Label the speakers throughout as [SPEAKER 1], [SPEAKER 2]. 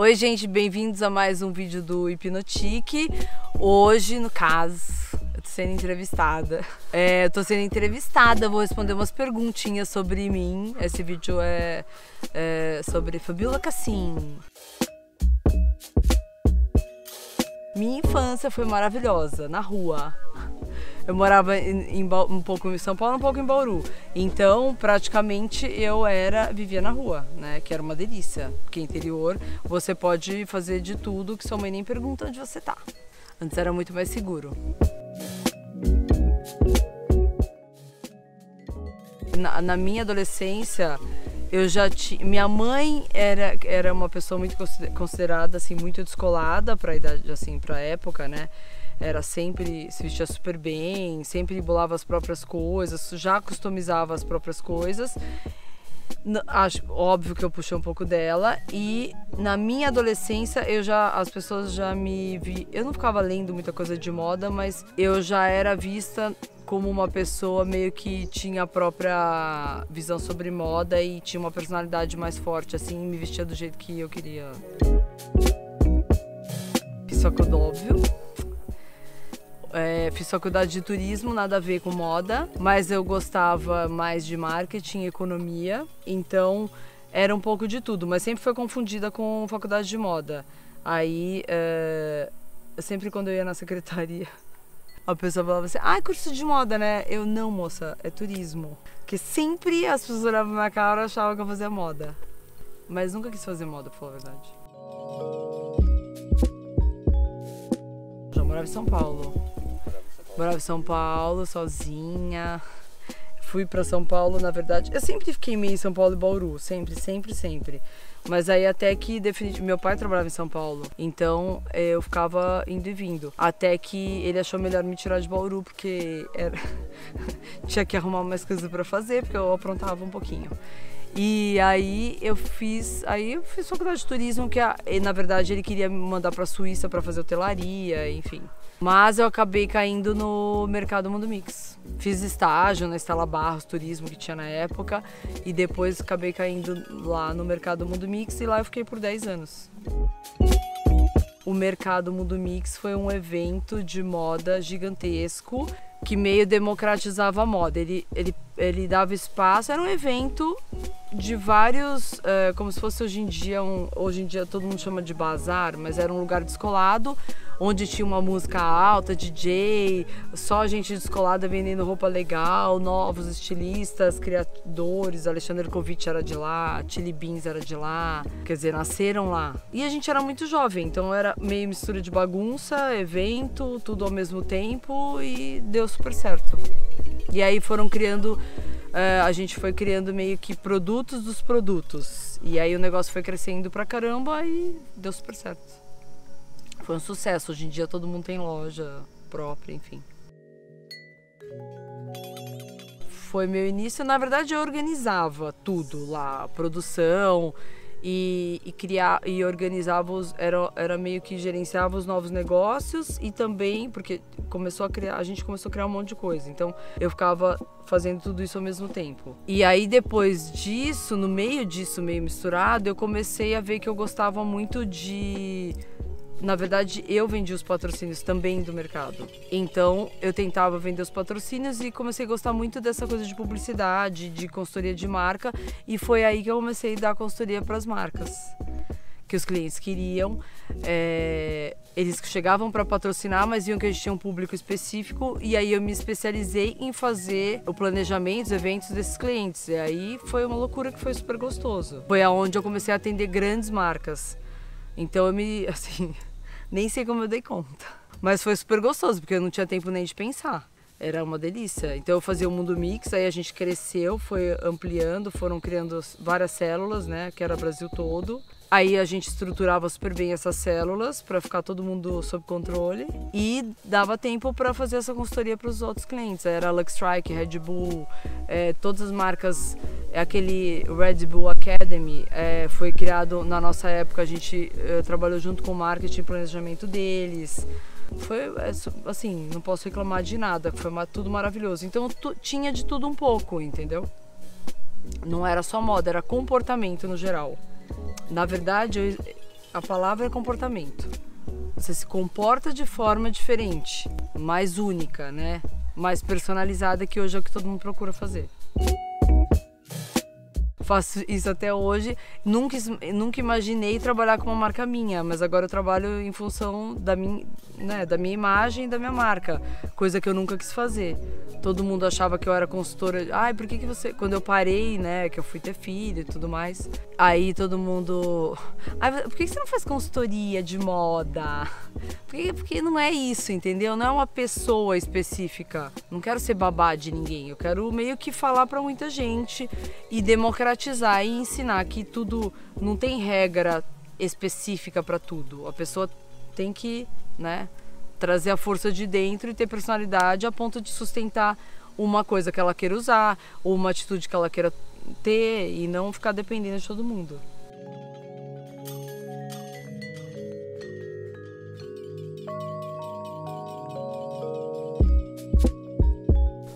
[SPEAKER 1] Oi, gente, bem-vindos a mais um vídeo do Hipnotique. Hoje, no caso, eu tô sendo entrevistada. É, eu tô sendo entrevistada, vou responder umas perguntinhas sobre mim. Esse vídeo é, é sobre Fabiola Cassim. Minha infância foi maravilhosa, na rua. Eu morava em, em, um pouco em São Paulo, um pouco em Bauru. Então, praticamente eu era vivia na rua, né? Que era uma delícia. Porque interior você pode fazer de tudo que sua mãe nem pergunta onde você tá. Antes era muito mais seguro. Na, na minha adolescência, eu já tinha. Minha mãe era, era uma pessoa muito considerada assim muito descolada para idade assim para época, né? Era sempre se vestia super bem, sempre bolava as próprias coisas, já customizava as próprias coisas. Acho óbvio que eu puxei um pouco dela e na minha adolescência eu já as pessoas já me vi, eu não ficava lendo muita coisa de moda, mas eu já era vista como uma pessoa meio que tinha a própria visão sobre moda e tinha uma personalidade mais forte assim, me vestia do jeito que eu queria. Isso é óbvio é, fiz faculdade de turismo, nada a ver com moda, mas eu gostava mais de marketing e economia, então era um pouco de tudo, mas sempre foi confundida com faculdade de moda. Aí, é, sempre quando eu ia na secretaria, a pessoa falava assim: ah, curso de moda, né? Eu, não, moça, é turismo. Porque sempre as pessoas olhavam na cara e achavam que eu fazia moda. Mas nunca quis fazer moda, pra falar a verdade. Já morava em São Paulo. Morava em São Paulo, sozinha. Fui para São Paulo, na verdade. Eu sempre fiquei meio em São Paulo e Bauru, sempre, sempre, sempre. Mas aí até que definitivamente meu pai trabalhava em São Paulo, então eh, eu ficava indo e vindo. Até que ele achou melhor me tirar de Bauru porque era... tinha que arrumar mais coisas para fazer, porque eu aprontava um pouquinho. E aí eu fiz, aí eu fiz faculdade de turismo que na verdade ele queria me mandar para Suíça para fazer hotelaria, enfim. Mas eu acabei caindo no mercado Mundo Mix. Fiz estágio na Estela Barros Turismo que tinha na época e depois acabei caindo lá no mercado Mundo Mix e lá eu fiquei por 10 anos. O Mercado Mundo Mix foi um evento de moda gigantesco que meio democratizava a moda. Ele, ele, ele dava espaço, era um evento de vários, uh, como se fosse hoje em dia, um, hoje em dia todo mundo chama de bazar, mas era um lugar descolado onde tinha uma música alta, DJ, só gente descolada vendendo roupa legal, novos estilistas, criadores, Alexandre Kovic era de lá, Chili Beans era de lá, quer dizer, nasceram lá. E a gente era muito jovem, então era meio mistura de bagunça, evento, tudo ao mesmo tempo e deu super certo. E aí foram criando Uh, a gente foi criando meio que produtos dos produtos. E aí o negócio foi crescendo pra caramba e deu super certo foi um sucesso. Hoje em dia todo mundo tem loja própria, enfim. Foi meu início, na verdade eu organizava tudo lá, produção e, e criar e organizava os, era, era meio que gerenciava os novos negócios e também porque começou a criar, a gente começou a criar um monte de coisa. Então eu ficava fazendo tudo isso ao mesmo tempo. E aí depois disso, no meio disso meio misturado, eu comecei a ver que eu gostava muito de na verdade, eu vendi os patrocínios também do mercado. Então, eu tentava vender os patrocínios e comecei a gostar muito dessa coisa de publicidade, de consultoria de marca, e foi aí que eu comecei a dar consultoria para as marcas que os clientes queriam. É, eles chegavam para patrocinar, mas viam que a gente tinha um público específico e aí eu me especializei em fazer o planejamento, os eventos desses clientes. E aí foi uma loucura que foi super gostoso. Foi aonde eu comecei a atender grandes marcas. Então eu me, assim, nem sei como eu dei conta. Mas foi super gostoso, porque eu não tinha tempo nem de pensar. Era uma delícia. Então eu fazia o Mundo Mix, aí a gente cresceu, foi ampliando, foram criando várias células, né? Que era Brasil todo. Aí a gente estruturava super bem essas células para ficar todo mundo sob controle e dava tempo para fazer essa consultoria para os outros clientes. Era Lux Strike, Red Bull, é, todas as marcas. É aquele Red Bull Academy é, foi criado na nossa época. A gente é, trabalhou junto com o marketing e planejamento deles. Foi é, assim, não posso reclamar de nada. Foi tudo maravilhoso. Então tinha de tudo um pouco, entendeu? Não era só moda, era comportamento no geral. Na verdade, eu, a palavra é comportamento. Você se comporta de forma diferente, mais única, né? Mais personalizada, que hoje é o que todo mundo procura fazer faço isso até hoje. Nunca, nunca imaginei trabalhar com uma marca minha, mas agora eu trabalho em função da minha, né, da minha imagem e da minha marca, coisa que eu nunca quis fazer. Todo mundo achava que eu era consultora. Ai, por que, que você. Quando eu parei, né, que eu fui ter filho e tudo mais, aí todo mundo. Ai, por que, que você não faz consultoria de moda? Porque, porque não é isso, entendeu? Não é uma pessoa específica. Não quero ser babá de ninguém. Eu quero meio que falar para muita gente e democratizar e ensinar que tudo não tem regra específica para tudo. A pessoa tem que, né, trazer a força de dentro e ter personalidade a ponto de sustentar uma coisa que ela queira usar, ou uma atitude que ela queira ter e não ficar dependendo de todo mundo.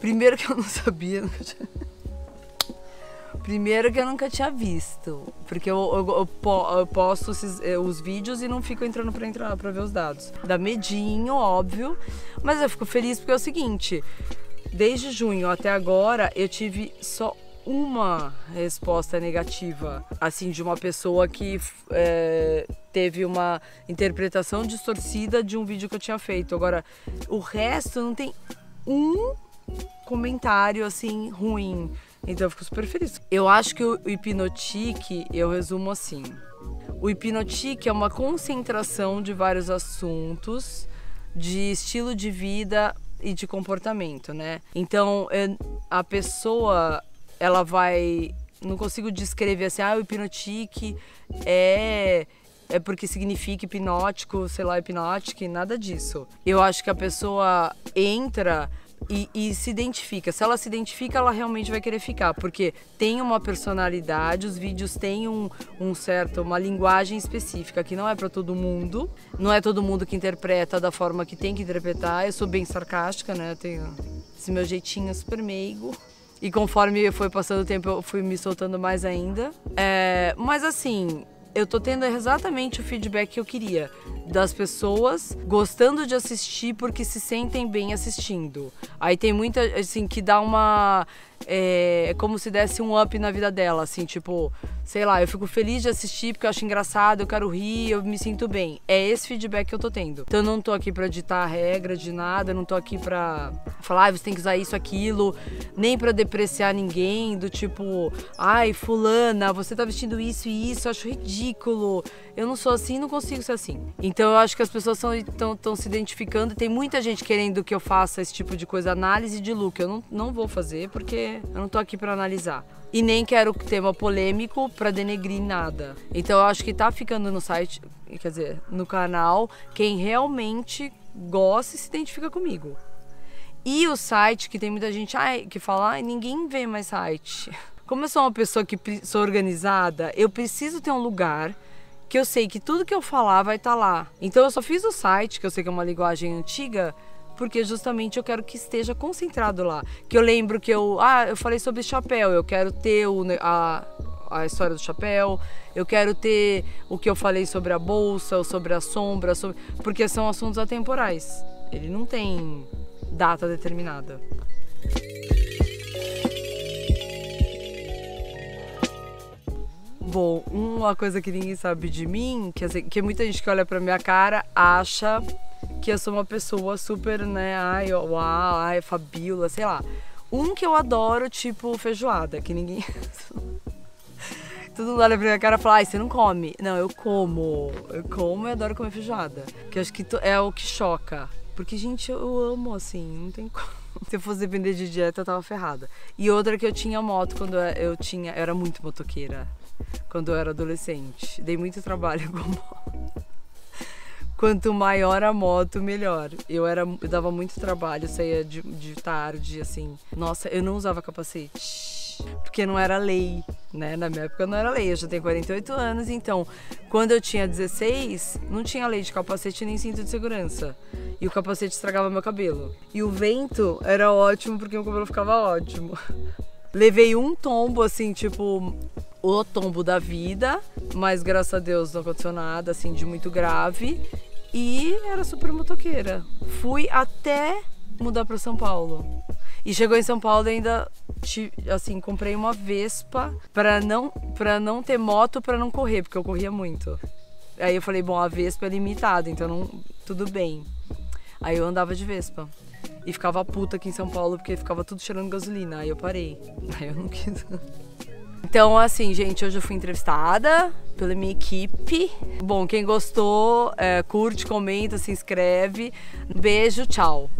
[SPEAKER 1] Primeiro que eu não sabia. Tinha... Primeiro que eu nunca tinha visto. Porque eu, eu, eu, eu posto esses, eh, os vídeos e não fico entrando pra entrar para ver os dados. Dá medinho, óbvio. Mas eu fico feliz porque é o seguinte: desde junho até agora eu tive só uma resposta negativa, assim, de uma pessoa que é, teve uma interpretação distorcida de um vídeo que eu tinha feito. Agora, o resto não tem um comentário assim ruim. Então eu fico super feliz. Eu acho que o hipnotique, eu resumo assim. O hipnotique é uma concentração de vários assuntos de estilo de vida e de comportamento, né? Então é, a pessoa ela vai não consigo descrever assim, ah, o hipnotique é é porque significa hipnótico, sei lá, hipnótico, nada disso. Eu acho que a pessoa entra e, e, se identifica. Se ela se identifica, ela realmente vai querer ficar, porque tem uma personalidade, os vídeos têm um, um certo, uma linguagem específica que não é para todo mundo, não é todo mundo que interpreta da forma que tem que interpretar. Eu sou bem sarcástica, né? tenho esse meu jeitinho super meigo. E conforme foi passando o tempo, eu fui me soltando mais ainda. É, mas assim, eu tô tendo exatamente o feedback que eu queria das pessoas gostando de assistir porque se sentem bem assistindo. Aí tem muita assim que dá uma é, é como se desse um up na vida dela, assim, tipo, sei lá, eu fico feliz de assistir porque eu acho engraçado, eu quero rir, eu me sinto bem. É esse feedback que eu tô tendo. Então eu não tô aqui pra ditar regra de nada, eu não tô aqui pra falar, ah, você tem que usar isso, aquilo, nem pra depreciar ninguém, do tipo, ai, fulana, você tá vestindo isso e isso, eu acho ridículo. Eu não sou assim, não consigo ser assim. Então eu acho que as pessoas estão se identificando. Tem muita gente querendo que eu faça esse tipo de coisa, análise de look. Eu não, não vou fazer porque eu não tô aqui para analisar. E nem quero tema polêmico para denegrir nada. Então eu acho que tá ficando no site, quer dizer, no canal, quem realmente gosta e se identifica comigo. E o site, que tem muita gente que fala, ai, ninguém vê mais site. Como eu sou uma pessoa que sou organizada, eu preciso ter um lugar que eu sei que tudo que eu falar vai estar tá lá. Então eu só fiz o site, que eu sei que é uma linguagem antiga, porque justamente eu quero que esteja concentrado lá. Que eu lembro que eu, ah, eu falei sobre chapéu, eu quero ter o, a, a história do chapéu, eu quero ter o que eu falei sobre a bolsa, ou sobre a sombra, sobre... porque são assuntos atemporais. Ele não tem data determinada. Bom, uma coisa que ninguém sabe de mim, que, assim, que muita gente que olha pra minha cara acha que eu sou uma pessoa super, né? Ai, uau, ai, Fabiola, sei lá. Um que eu adoro, tipo, feijoada, que ninguém. Todo mundo olha pra minha cara e fala, ai, você não come. Não, eu como. Eu como e adoro comer feijoada. Que acho que é o que choca. Porque, gente, eu amo, assim, não tem como. Se eu fosse depender de dieta, eu tava ferrada. E outra que eu tinha moto quando eu tinha. Eu era muito motoqueira quando eu era adolescente. Dei muito trabalho com moto. Quanto maior a moto, melhor. Eu era, eu dava muito trabalho, saía de, de tarde, assim. Nossa, eu não usava capacete porque não era lei, né? Na minha época não era lei, eu já tenho 48 anos, então quando eu tinha 16, não tinha lei de capacete nem cinto de segurança. E o capacete estragava meu cabelo. E o vento era ótimo porque meu cabelo ficava ótimo. Levei um tombo, assim, tipo, o tombo da vida, mas graças a Deus não aconteceu nada assim de muito grave. E era super motoqueira. Fui até mudar para São Paulo. E chegou em São Paulo ainda assim, comprei uma Vespa para não para não ter moto, para não correr, porque eu corria muito. Aí eu falei, bom, a Vespa é limitada, então não, tudo bem. Aí eu andava de Vespa. E ficava puta aqui em São Paulo porque ficava tudo cheirando gasolina. Aí eu parei. Aí eu não quis. Então, assim, gente, hoje eu fui entrevistada pela minha equipe. Bom, quem gostou, é, curte, comenta, se inscreve. Beijo, tchau.